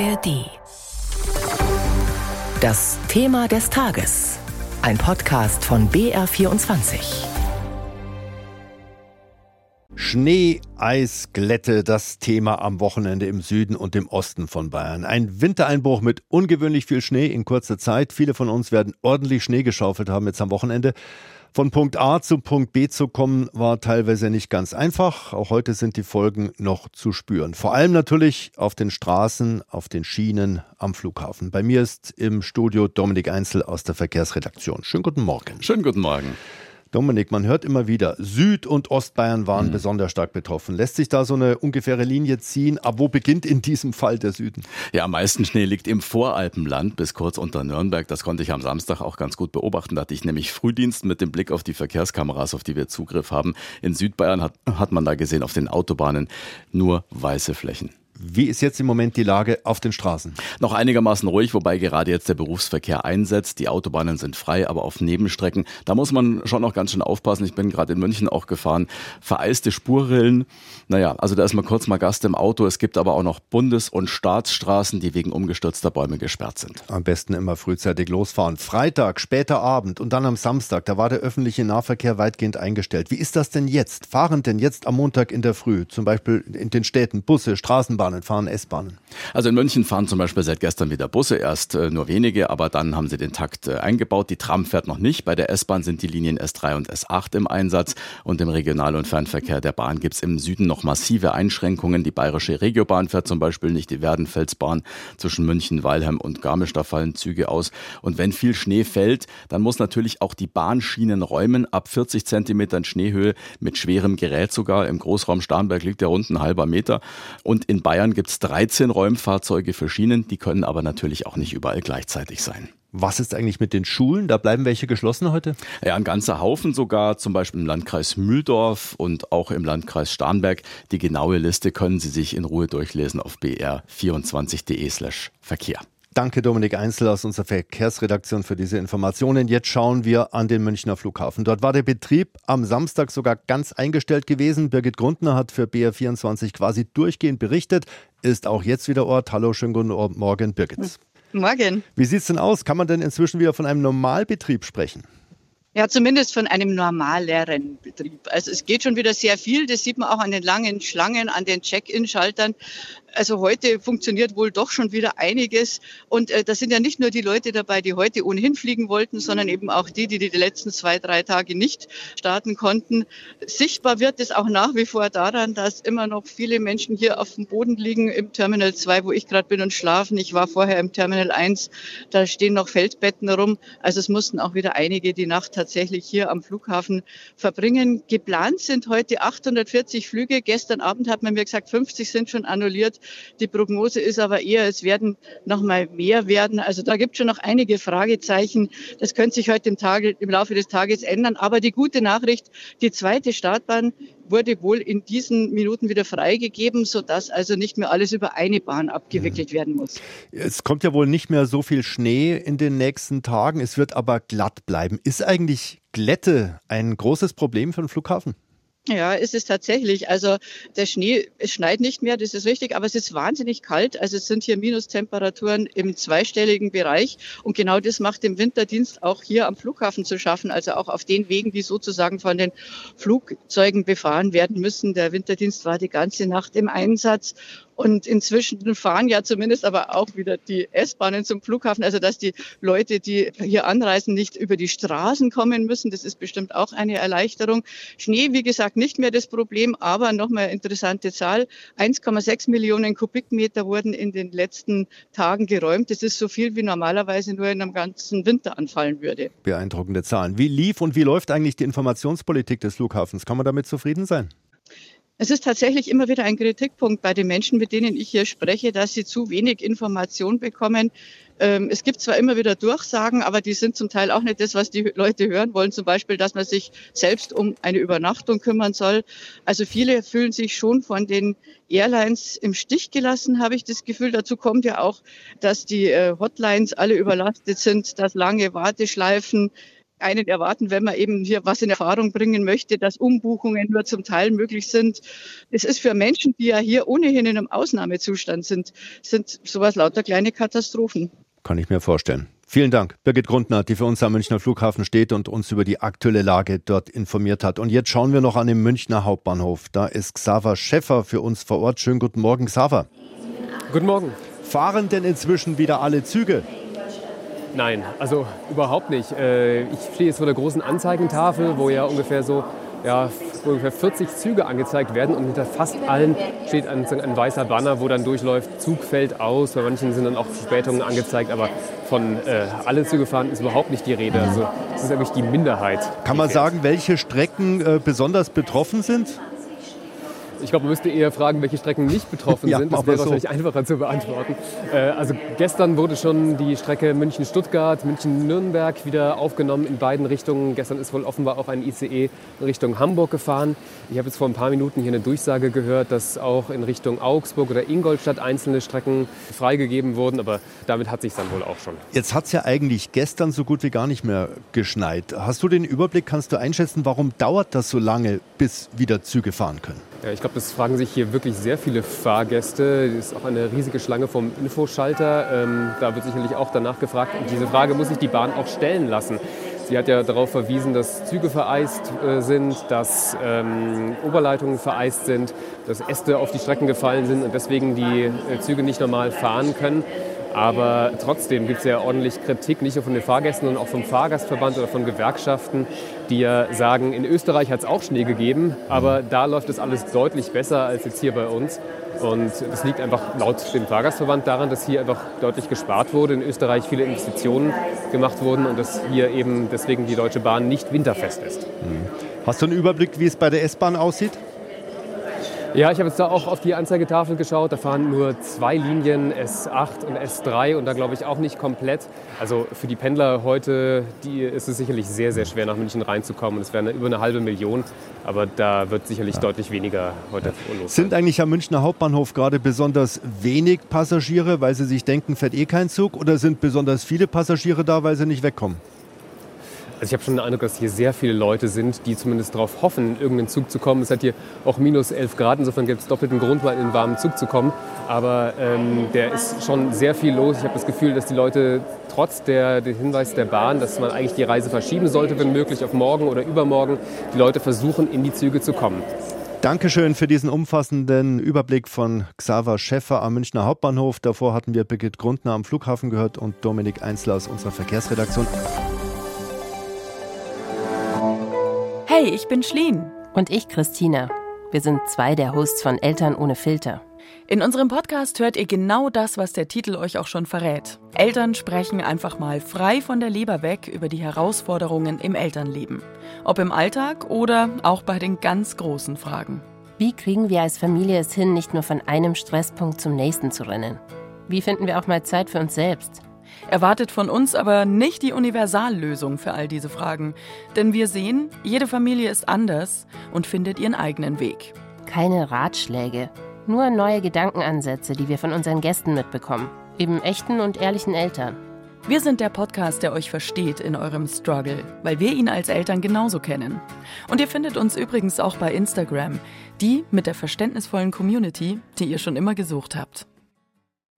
ARD. Das Thema des Tages. Ein Podcast von BR24. Schnee, Eis, Glätte, das Thema am Wochenende im Süden und im Osten von Bayern. Ein Wintereinbruch mit ungewöhnlich viel Schnee in kurzer Zeit. Viele von uns werden ordentlich Schnee geschaufelt haben jetzt am Wochenende. Von Punkt A zu Punkt B zu kommen, war teilweise nicht ganz einfach. Auch heute sind die Folgen noch zu spüren. Vor allem natürlich auf den Straßen, auf den Schienen, am Flughafen. Bei mir ist im Studio Dominik Einzel aus der Verkehrsredaktion. Schönen guten Morgen. Schönen guten Morgen. Dominik, man hört immer wieder, Süd- und Ostbayern waren mhm. besonders stark betroffen. Lässt sich da so eine ungefähre Linie ziehen? Ab wo beginnt in diesem Fall der Süden? Ja, am meisten Schnee liegt im Voralpenland bis kurz unter Nürnberg. Das konnte ich am Samstag auch ganz gut beobachten. Da hatte ich nämlich Frühdienst mit dem Blick auf die Verkehrskameras, auf die wir Zugriff haben. In Südbayern hat, hat man da gesehen, auf den Autobahnen nur weiße Flächen. Wie ist jetzt im Moment die Lage auf den Straßen? Noch einigermaßen ruhig, wobei gerade jetzt der Berufsverkehr einsetzt. Die Autobahnen sind frei, aber auf Nebenstrecken, da muss man schon noch ganz schön aufpassen. Ich bin gerade in München auch gefahren. Vereiste Spurrillen. Naja, also da ist mal kurz mal Gast im Auto. Es gibt aber auch noch Bundes- und Staatsstraßen, die wegen umgestürzter Bäume gesperrt sind. Am besten immer frühzeitig losfahren. Freitag, später Abend und dann am Samstag, da war der öffentliche Nahverkehr weitgehend eingestellt. Wie ist das denn jetzt? Fahren denn jetzt am Montag in der Früh, zum Beispiel in den Städten, Busse, Straßenbahnen? Straßenbahnen, fahren S-Bahnen? Also in München fahren zum Beispiel seit gestern wieder Busse, erst äh, nur wenige, aber dann haben sie den Takt äh, eingebaut. Die Tram fährt noch nicht. Bei der S-Bahn sind die Linien S3 und S8 im Einsatz und im Regional- und Fernverkehr der Bahn gibt es im Süden noch massive Einschränkungen. Die bayerische Regiobahn fährt zum Beispiel nicht, die Werdenfelsbahn zwischen München, Weilheim und Garmisch, da fallen Züge aus. Und wenn viel Schnee fällt, dann muss natürlich auch die Bahnschienen räumen, ab 40 Zentimetern Schneehöhe mit schwerem Gerät sogar. Im Großraum Starnberg liegt der rund ein halber Meter. Und in Bayern Bayern gibt es 13 Räumfahrzeuge für Schienen, die können aber natürlich auch nicht überall gleichzeitig sein. Was ist eigentlich mit den Schulen? Da bleiben welche geschlossen heute? Ja, ein ganzer Haufen sogar, zum Beispiel im Landkreis Mühldorf und auch im Landkreis Starnberg. Die genaue Liste können Sie sich in Ruhe durchlesen auf br24.de slash Verkehr. Danke Dominik Einzel aus unserer Verkehrsredaktion für diese Informationen. Jetzt schauen wir an den Münchner Flughafen. Dort war der Betrieb am Samstag sogar ganz eingestellt gewesen. Birgit Grundner hat für BR24 quasi durchgehend berichtet, ist auch jetzt wieder Ort. Hallo, schönen guten Morgen, Birgit. Morgen. Wie sieht es denn aus? Kann man denn inzwischen wieder von einem Normalbetrieb sprechen? Ja, zumindest von einem normaleren Betrieb. Also es geht schon wieder sehr viel. Das sieht man auch an den langen Schlangen, an den Check-in-Schaltern. Also heute funktioniert wohl doch schon wieder einiges. Und äh, da sind ja nicht nur die Leute dabei, die heute ohnehin fliegen wollten, sondern eben auch die, die die letzten zwei, drei Tage nicht starten konnten. Sichtbar wird es auch nach wie vor daran, dass immer noch viele Menschen hier auf dem Boden liegen im Terminal 2, wo ich gerade bin und schlafen. Ich war vorher im Terminal 1, da stehen noch Feldbetten rum. Also es mussten auch wieder einige die Nacht tatsächlich hier am Flughafen verbringen. Geplant sind heute 840 Flüge. Gestern Abend hat man mir gesagt, 50 sind schon annulliert. Die Prognose ist aber eher, es werden noch mal mehr werden. Also da gibt es schon noch einige Fragezeichen. Das könnte sich heute im, Tage, im Laufe des Tages ändern. Aber die gute Nachricht, die zweite Startbahn wurde wohl in diesen Minuten wieder freigegeben, sodass also nicht mehr alles über eine Bahn abgewickelt mhm. werden muss. Es kommt ja wohl nicht mehr so viel Schnee in den nächsten Tagen. Es wird aber glatt bleiben. Ist eigentlich Glätte ein großes Problem für den Flughafen? Ja, ist es tatsächlich. Also der Schnee, es schneit nicht mehr, das ist richtig, aber es ist wahnsinnig kalt. Also es sind hier Minustemperaturen im zweistelligen Bereich. Und genau das macht dem Winterdienst auch hier am Flughafen zu schaffen, also auch auf den Wegen, die sozusagen von den Flugzeugen befahren werden müssen. Der Winterdienst war die ganze Nacht im Einsatz. Und inzwischen fahren ja zumindest aber auch wieder die S-Bahnen zum Flughafen, also dass die Leute, die hier anreisen, nicht über die Straßen kommen müssen. Das ist bestimmt auch eine Erleichterung. Schnee, wie gesagt, nicht mehr das Problem, aber nochmal interessante Zahl. 1,6 Millionen Kubikmeter wurden in den letzten Tagen geräumt. Das ist so viel, wie normalerweise nur in einem ganzen Winter anfallen würde. Beeindruckende Zahlen. Wie lief und wie läuft eigentlich die Informationspolitik des Flughafens? Kann man damit zufrieden sein? Es ist tatsächlich immer wieder ein Kritikpunkt bei den Menschen, mit denen ich hier spreche, dass sie zu wenig Information bekommen. Ähm, es gibt zwar immer wieder Durchsagen, aber die sind zum Teil auch nicht das, was die Leute hören wollen. Zum Beispiel, dass man sich selbst um eine Übernachtung kümmern soll. Also viele fühlen sich schon von den Airlines im Stich gelassen, habe ich das Gefühl. Dazu kommt ja auch, dass die äh, Hotlines alle überlastet sind, dass lange Warteschleifen einen erwarten, wenn man eben hier was in Erfahrung bringen möchte, dass Umbuchungen nur zum Teil möglich sind. Es ist für Menschen, die ja hier ohnehin in einem Ausnahmezustand sind, sind sowas lauter kleine Katastrophen. Kann ich mir vorstellen. Vielen Dank, Birgit Grundner, die für uns am Münchner Flughafen steht und uns über die aktuelle Lage dort informiert hat. Und jetzt schauen wir noch an den Münchner Hauptbahnhof. Da ist Xaver Schäffer für uns vor Ort. Schönen guten Morgen, Xaver. Guten Morgen. Fahren denn inzwischen wieder alle Züge? Nein, also überhaupt nicht. Äh, ich stehe jetzt vor der großen Anzeigentafel, wo ja ungefähr so ja, ungefähr 40 Züge angezeigt werden und hinter fast allen steht ein, ein, weißer Banner, wo dann durchläuft, Zug fällt aus. Bei manchen sind dann auch Verspätungen angezeigt, aber von äh, alle Züge fahren ist überhaupt nicht die Rede. Also das ist wirklich die Minderheit. Kann man sagen, welche Strecken äh, besonders betroffen sind? Ich glaube, man müsste eher fragen, welche Strecken nicht betroffen ja, sind. Das wäre so. wahrscheinlich einfacher zu beantworten. Äh, also gestern wurde schon die Strecke München-Stuttgart, München-Nürnberg wieder aufgenommen in beiden Richtungen. Gestern ist wohl offenbar auch ein ICE in Richtung Hamburg gefahren. Ich habe jetzt vor ein paar Minuten hier eine Durchsage gehört, dass auch in Richtung Augsburg oder Ingolstadt einzelne Strecken freigegeben wurden. Aber damit hat sich dann wohl auch schon. Jetzt hat es ja eigentlich gestern so gut wie gar nicht mehr geschneit. Hast du den Überblick, kannst du einschätzen, warum dauert das so lange, bis wieder Züge fahren können? Ja, ich glaube, das fragen sich hier wirklich sehr viele Fahrgäste. Es ist auch eine riesige Schlange vom Infoschalter. Ähm, da wird sicherlich auch danach gefragt. Und diese Frage muss sich die Bahn auch stellen lassen. Sie hat ja darauf verwiesen, dass Züge vereist äh, sind, dass ähm, Oberleitungen vereist sind, dass Äste auf die Strecken gefallen sind und deswegen die äh, Züge nicht normal fahren können. Aber trotzdem gibt es ja ordentlich Kritik, nicht nur von den Fahrgästen, sondern auch vom Fahrgastverband oder von Gewerkschaften, die ja sagen, in Österreich hat es auch Schnee gegeben, aber da läuft es alles deutlich besser als jetzt hier bei uns. Und das liegt einfach laut dem Fahrgastverband daran, dass hier einfach deutlich gespart wurde, in Österreich viele Investitionen gemacht wurden und dass hier eben deswegen die Deutsche Bahn nicht winterfest ist. Mhm. Hast du einen Überblick, wie es bei der S-Bahn aussieht? Ja, ich habe jetzt da auch auf die Anzeigetafel geschaut. Da fahren nur zwei Linien, S8 und S3 und da glaube ich auch nicht komplett. Also für die Pendler heute die ist es sicherlich sehr, sehr schwer nach München reinzukommen. Es wären über eine halbe Million, aber da wird sicherlich ja. deutlich weniger heute ja. los. Sind eigentlich am Münchner Hauptbahnhof gerade besonders wenig Passagiere, weil sie sich denken, fährt eh kein Zug oder sind besonders viele Passagiere da, weil sie nicht wegkommen? Also ich habe schon den Eindruck, dass hier sehr viele Leute sind, die zumindest darauf hoffen, in irgendeinen Zug zu kommen. Es hat hier auch minus 11 Grad, insofern gibt es doppelten Grund, mal in einen warmen Zug zu kommen. Aber ähm, der ist schon sehr viel los. Ich habe das Gefühl, dass die Leute trotz der, der Hinweis der Bahn, dass man eigentlich die Reise verschieben sollte, wenn möglich, auf morgen oder übermorgen, die Leute versuchen, in die Züge zu kommen. Dankeschön für diesen umfassenden Überblick von Xaver Schäffer am Münchner Hauptbahnhof. Davor hatten wir Birgit Grundner am Flughafen gehört und Dominik Einzler aus unserer Verkehrsredaktion. Hey, ich bin Schleen. Und ich, Christina. Wir sind zwei der Hosts von Eltern ohne Filter. In unserem Podcast hört ihr genau das, was der Titel euch auch schon verrät. Eltern sprechen einfach mal frei von der Leber weg über die Herausforderungen im Elternleben. Ob im Alltag oder auch bei den ganz großen Fragen. Wie kriegen wir als Familie es hin, nicht nur von einem Stresspunkt zum nächsten zu rennen? Wie finden wir auch mal Zeit für uns selbst? Erwartet von uns aber nicht die Universallösung für all diese Fragen. Denn wir sehen, jede Familie ist anders und findet ihren eigenen Weg. Keine Ratschläge, nur neue Gedankenansätze, die wir von unseren Gästen mitbekommen. Eben echten und ehrlichen Eltern. Wir sind der Podcast, der euch versteht in eurem Struggle, weil wir ihn als Eltern genauso kennen. Und ihr findet uns übrigens auch bei Instagram, die mit der verständnisvollen Community, die ihr schon immer gesucht habt.